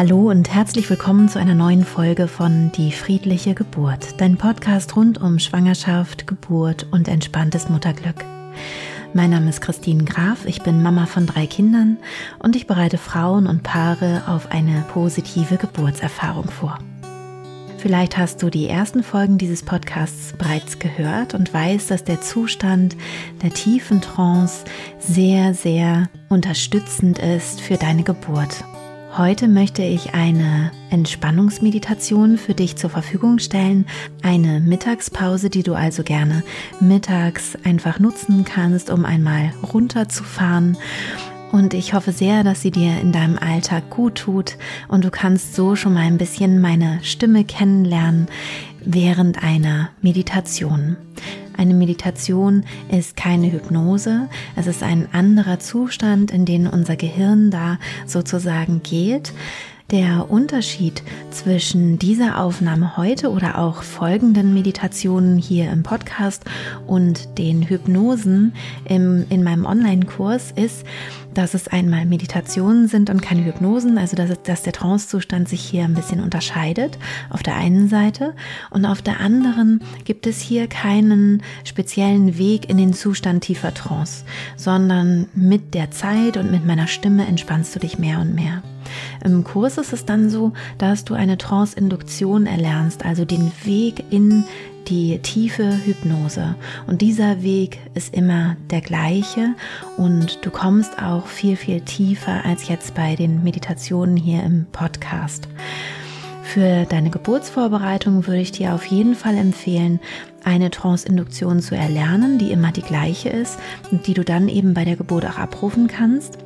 Hallo und herzlich willkommen zu einer neuen Folge von Die friedliche Geburt, dein Podcast rund um Schwangerschaft, Geburt und entspanntes Mutterglück. Mein Name ist Christine Graf, ich bin Mama von drei Kindern und ich bereite Frauen und Paare auf eine positive Geburtserfahrung vor. Vielleicht hast du die ersten Folgen dieses Podcasts bereits gehört und weißt, dass der Zustand der tiefen Trance sehr, sehr unterstützend ist für deine Geburt Heute möchte ich eine Entspannungsmeditation für dich zur Verfügung stellen. Eine Mittagspause, die du also gerne mittags einfach nutzen kannst, um einmal runterzufahren. Und ich hoffe sehr, dass sie dir in deinem Alltag gut tut und du kannst so schon mal ein bisschen meine Stimme kennenlernen während einer Meditation. Eine Meditation ist keine Hypnose, es ist ein anderer Zustand, in den unser Gehirn da sozusagen geht. Der Unterschied zwischen dieser Aufnahme heute oder auch folgenden Meditationen hier im Podcast und den Hypnosen im, in meinem Online-Kurs ist, dass es einmal Meditationen sind und keine Hypnosen, also dass, dass der Trancezustand sich hier ein bisschen unterscheidet auf der einen Seite und auf der anderen gibt es hier keinen speziellen Weg in den Zustand tiefer Trance, sondern mit der Zeit und mit meiner Stimme entspannst du dich mehr und mehr. Im Kurs ist es dann so, dass du eine Trance-Induktion erlernst, also den Weg in die tiefe Hypnose. Und dieser Weg ist immer der gleiche und du kommst auch viel, viel tiefer als jetzt bei den Meditationen hier im Podcast. Für deine Geburtsvorbereitung würde ich dir auf jeden Fall empfehlen, eine Trance-Induktion zu erlernen, die immer die gleiche ist und die du dann eben bei der Geburt auch abrufen kannst.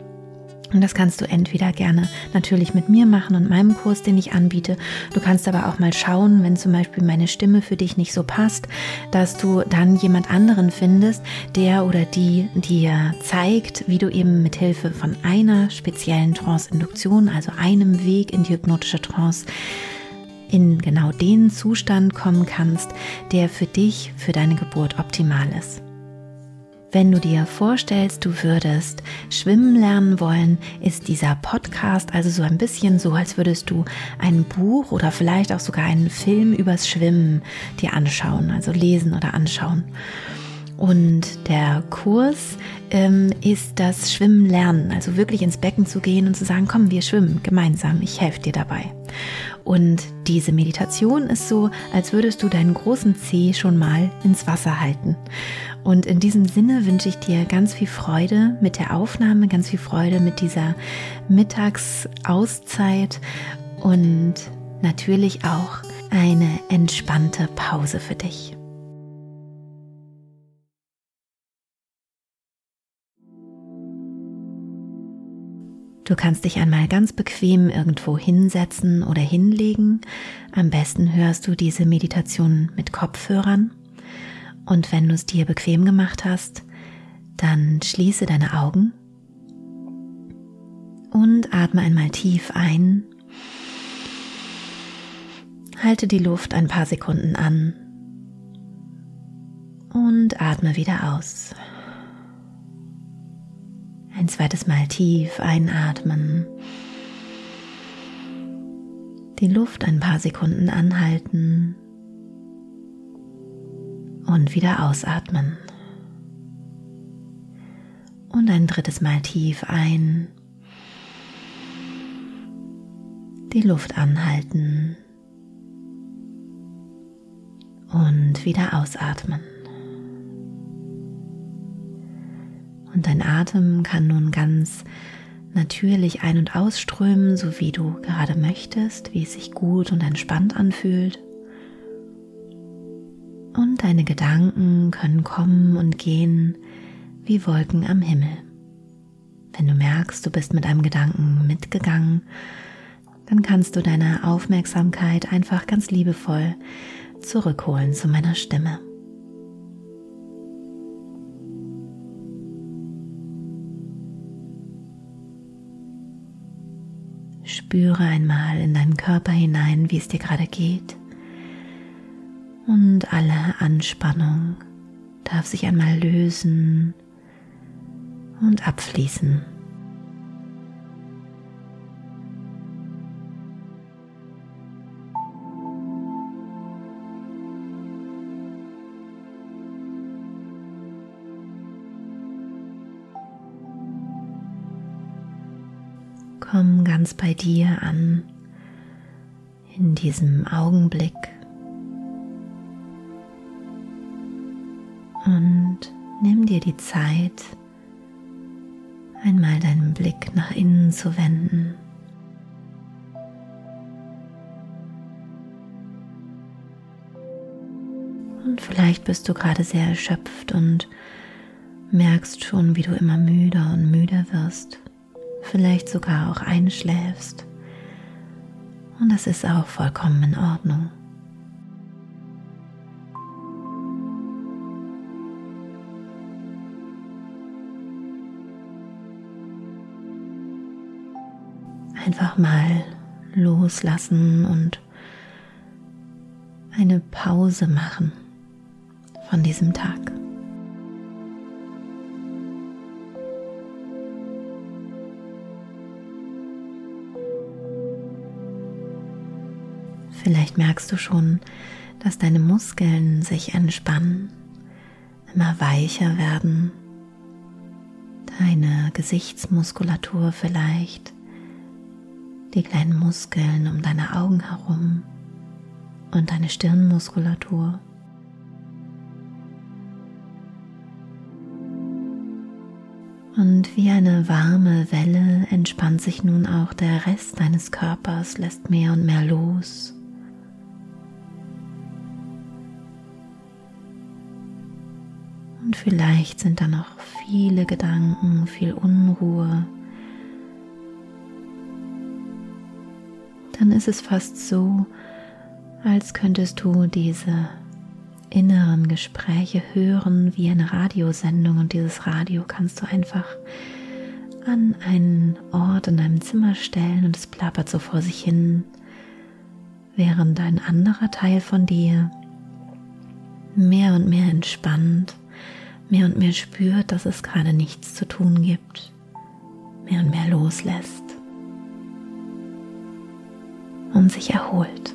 Und das kannst du entweder gerne natürlich mit mir machen und meinem Kurs, den ich anbiete. Du kannst aber auch mal schauen, wenn zum Beispiel meine Stimme für dich nicht so passt, dass du dann jemand anderen findest, der oder die dir zeigt, wie du eben mit Hilfe von einer speziellen Trance-Induktion, also einem Weg in die hypnotische Trance, in genau den Zustand kommen kannst, der für dich, für deine Geburt optimal ist. Wenn du dir vorstellst, du würdest schwimmen lernen wollen, ist dieser Podcast also so ein bisschen so, als würdest du ein Buch oder vielleicht auch sogar einen Film übers Schwimmen dir anschauen, also lesen oder anschauen. Und der Kurs ähm, ist das Schwimmen lernen, also wirklich ins Becken zu gehen und zu sagen, komm, wir schwimmen gemeinsam, ich helfe dir dabei. Und diese Meditation ist so, als würdest du deinen großen Zeh schon mal ins Wasser halten. Und in diesem Sinne wünsche ich dir ganz viel Freude mit der Aufnahme, ganz viel Freude mit dieser Mittagsauszeit und natürlich auch eine entspannte Pause für dich. Du kannst dich einmal ganz bequem irgendwo hinsetzen oder hinlegen. Am besten hörst du diese Meditation mit Kopfhörern. Und wenn du es dir bequem gemacht hast, dann schließe deine Augen und atme einmal tief ein. Halte die Luft ein paar Sekunden an und atme wieder aus. Ein zweites Mal tief einatmen. Die Luft ein paar Sekunden anhalten und wieder ausatmen. Und ein drittes Mal tief ein. Die Luft anhalten und wieder ausatmen. Und dein Atem kann nun ganz natürlich ein- und ausströmen, so wie du gerade möchtest, wie es sich gut und entspannt anfühlt. Deine Gedanken können kommen und gehen wie Wolken am Himmel. Wenn du merkst, du bist mit einem Gedanken mitgegangen, dann kannst du deine Aufmerksamkeit einfach ganz liebevoll zurückholen zu meiner Stimme. Spüre einmal in deinen Körper hinein, wie es dir gerade geht und alle Anspannung darf sich einmal lösen und abfließen. Komm ganz bei dir an in diesem Augenblick. Dir die Zeit, einmal deinen Blick nach innen zu wenden. Und vielleicht bist du gerade sehr erschöpft und merkst schon, wie du immer müder und müder wirst, vielleicht sogar auch einschläfst. Und das ist auch vollkommen in Ordnung. Einfach mal loslassen und eine Pause machen von diesem Tag. Vielleicht merkst du schon, dass deine Muskeln sich entspannen, immer weicher werden, deine Gesichtsmuskulatur vielleicht, die kleinen Muskeln um deine Augen herum und deine Stirnmuskulatur. Und wie eine warme Welle entspannt sich nun auch der Rest deines Körpers, lässt mehr und mehr los. Und vielleicht sind da noch viele Gedanken, viel Unruhe. Dann ist es fast so, als könntest du diese inneren Gespräche hören wie eine Radiosendung und dieses Radio kannst du einfach an einen Ort in deinem Zimmer stellen und es plappert so vor sich hin, während ein anderer Teil von dir mehr und mehr entspannt, mehr und mehr spürt, dass es gerade nichts zu tun gibt, mehr und mehr loslässt und sich erholt.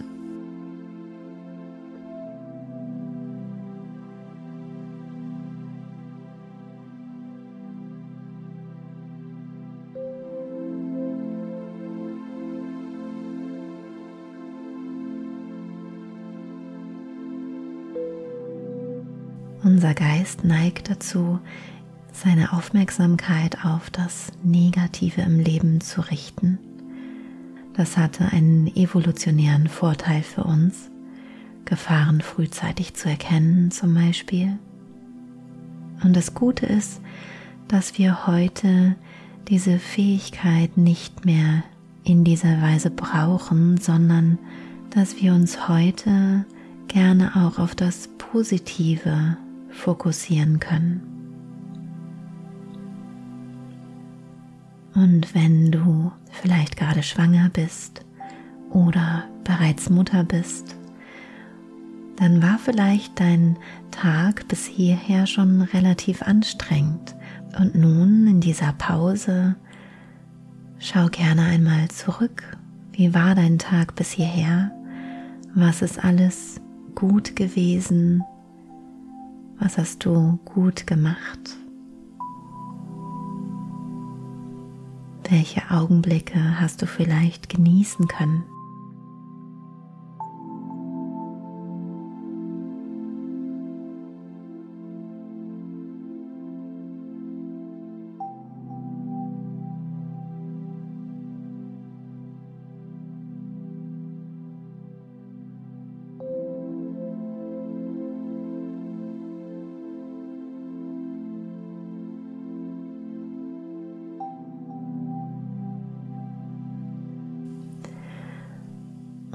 Unser Geist neigt dazu, seine Aufmerksamkeit auf das Negative im Leben zu richten. Das hatte einen evolutionären Vorteil für uns, Gefahren frühzeitig zu erkennen zum Beispiel. Und das Gute ist, dass wir heute diese Fähigkeit nicht mehr in dieser Weise brauchen, sondern dass wir uns heute gerne auch auf das Positive fokussieren können. Und wenn du vielleicht gerade schwanger bist oder bereits Mutter bist, dann war vielleicht dein Tag bis hierher schon relativ anstrengend. Und nun in dieser Pause schau gerne einmal zurück. Wie war dein Tag bis hierher? Was ist alles gut gewesen? Was hast du gut gemacht? Welche Augenblicke hast du vielleicht genießen können?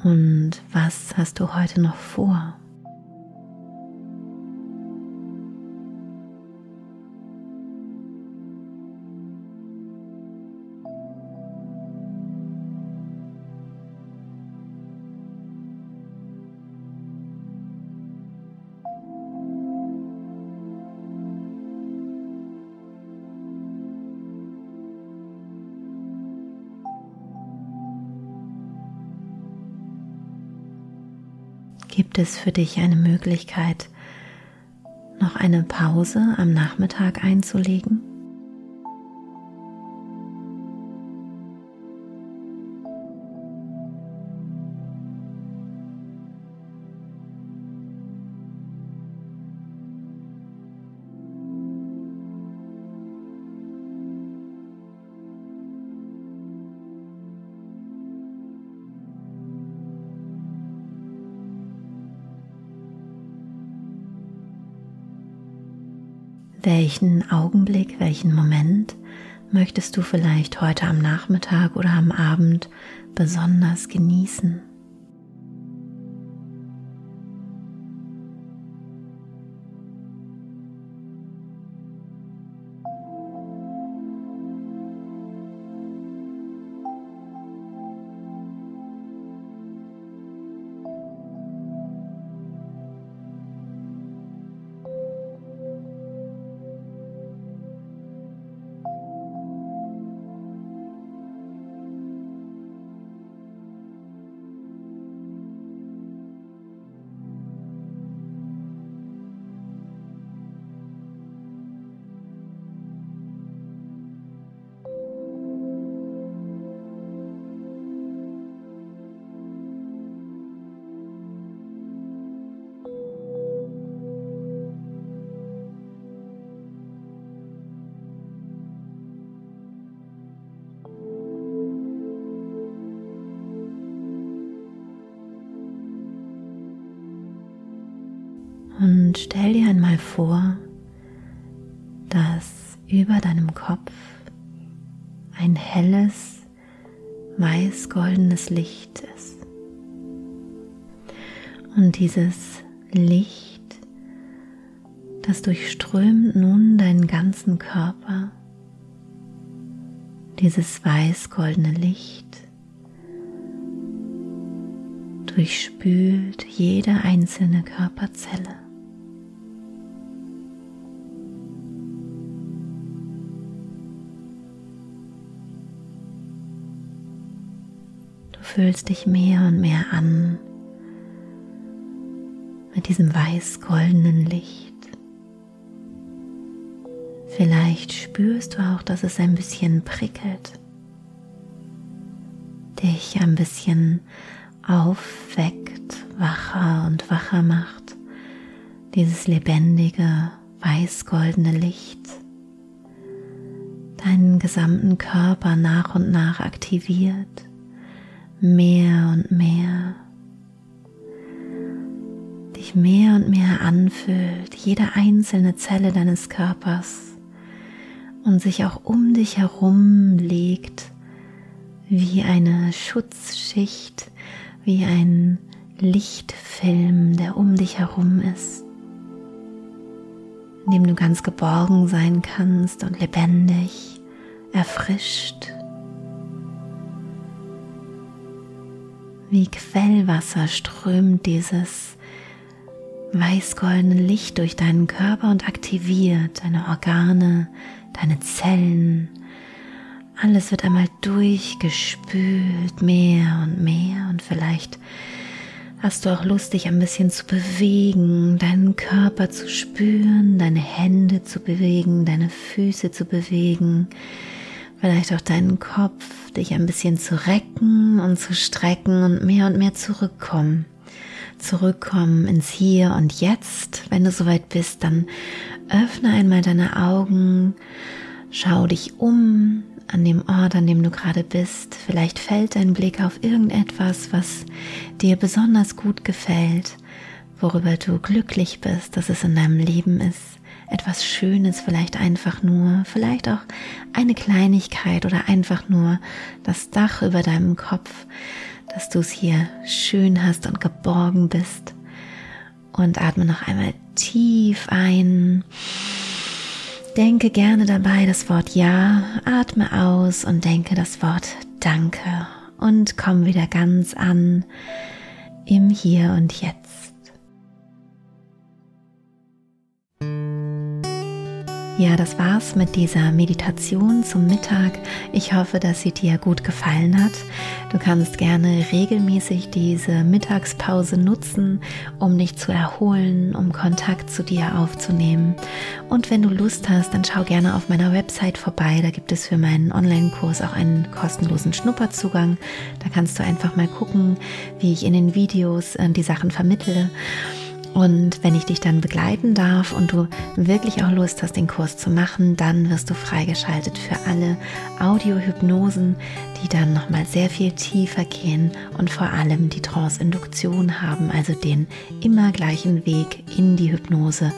Und was hast du heute noch vor? Gibt es für dich eine Möglichkeit, noch eine Pause am Nachmittag einzulegen? Welchen Augenblick, welchen Moment möchtest du vielleicht heute am Nachmittag oder am Abend besonders genießen? Und stell dir einmal vor, dass über deinem Kopf ein helles, weiß-goldenes Licht ist. Und dieses Licht, das durchströmt nun deinen ganzen Körper. Dieses weiß-goldene Licht durchspült jede einzelne Körperzelle. Fühlst dich mehr und mehr an mit diesem weiß-goldenen Licht. Vielleicht spürst du auch, dass es ein bisschen prickelt, dich ein bisschen aufweckt, wacher und wacher macht, dieses lebendige, weiß-goldene Licht deinen gesamten Körper nach und nach aktiviert mehr und mehr, dich mehr und mehr anfühlt, jede einzelne Zelle deines Körpers und sich auch um dich herum legt wie eine Schutzschicht, wie ein Lichtfilm, der um dich herum ist, in dem du ganz geborgen sein kannst und lebendig, erfrischt Wie Quellwasser strömt dieses weißgoldene Licht durch deinen Körper und aktiviert deine Organe, deine Zellen. Alles wird einmal durchgespült, mehr und mehr und vielleicht hast du auch Lust, dich ein bisschen zu bewegen, deinen Körper zu spüren, deine Hände zu bewegen, deine Füße zu bewegen, vielleicht auch deinen Kopf, dich ein bisschen zu recken und zu strecken und mehr und mehr zurückkommen. Zurückkommen ins Hier und Jetzt. Wenn du soweit bist, dann öffne einmal deine Augen, schau dich um an dem Ort, an dem du gerade bist. Vielleicht fällt dein Blick auf irgendetwas, was dir besonders gut gefällt, worüber du glücklich bist, dass es in deinem Leben ist etwas Schönes, vielleicht einfach nur, vielleicht auch eine Kleinigkeit oder einfach nur das Dach über deinem Kopf, dass du es hier schön hast und geborgen bist. Und atme noch einmal tief ein. Denke gerne dabei das Wort Ja, atme aus und denke das Wort Danke und komm wieder ganz an im Hier und Jetzt. Ja, das war's mit dieser Meditation zum Mittag. Ich hoffe, dass sie dir gut gefallen hat. Du kannst gerne regelmäßig diese Mittagspause nutzen, um dich zu erholen, um Kontakt zu dir aufzunehmen. Und wenn du Lust hast, dann schau gerne auf meiner Website vorbei. Da gibt es für meinen Online-Kurs auch einen kostenlosen Schnupperzugang. Da kannst du einfach mal gucken, wie ich in den Videos äh, die Sachen vermittle. Und wenn ich dich dann begleiten darf und du wirklich auch Lust hast, den Kurs zu machen, dann wirst du freigeschaltet für alle Audiohypnosen, die dann nochmal sehr viel tiefer gehen und vor allem die Trance-Induktion haben, also den immer gleichen Weg in die Hypnose,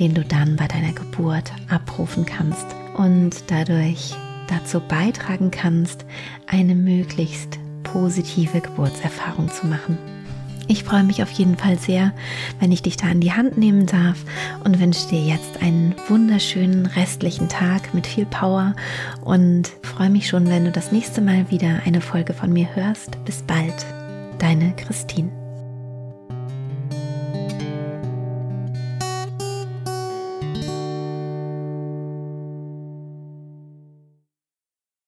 den du dann bei deiner Geburt abrufen kannst und dadurch dazu beitragen kannst, eine möglichst positive Geburtserfahrung zu machen. Ich freue mich auf jeden Fall sehr, wenn ich dich da an die Hand nehmen darf und wünsche dir jetzt einen wunderschönen restlichen Tag mit viel Power und freue mich schon, wenn du das nächste Mal wieder eine Folge von mir hörst. Bis bald, deine Christine.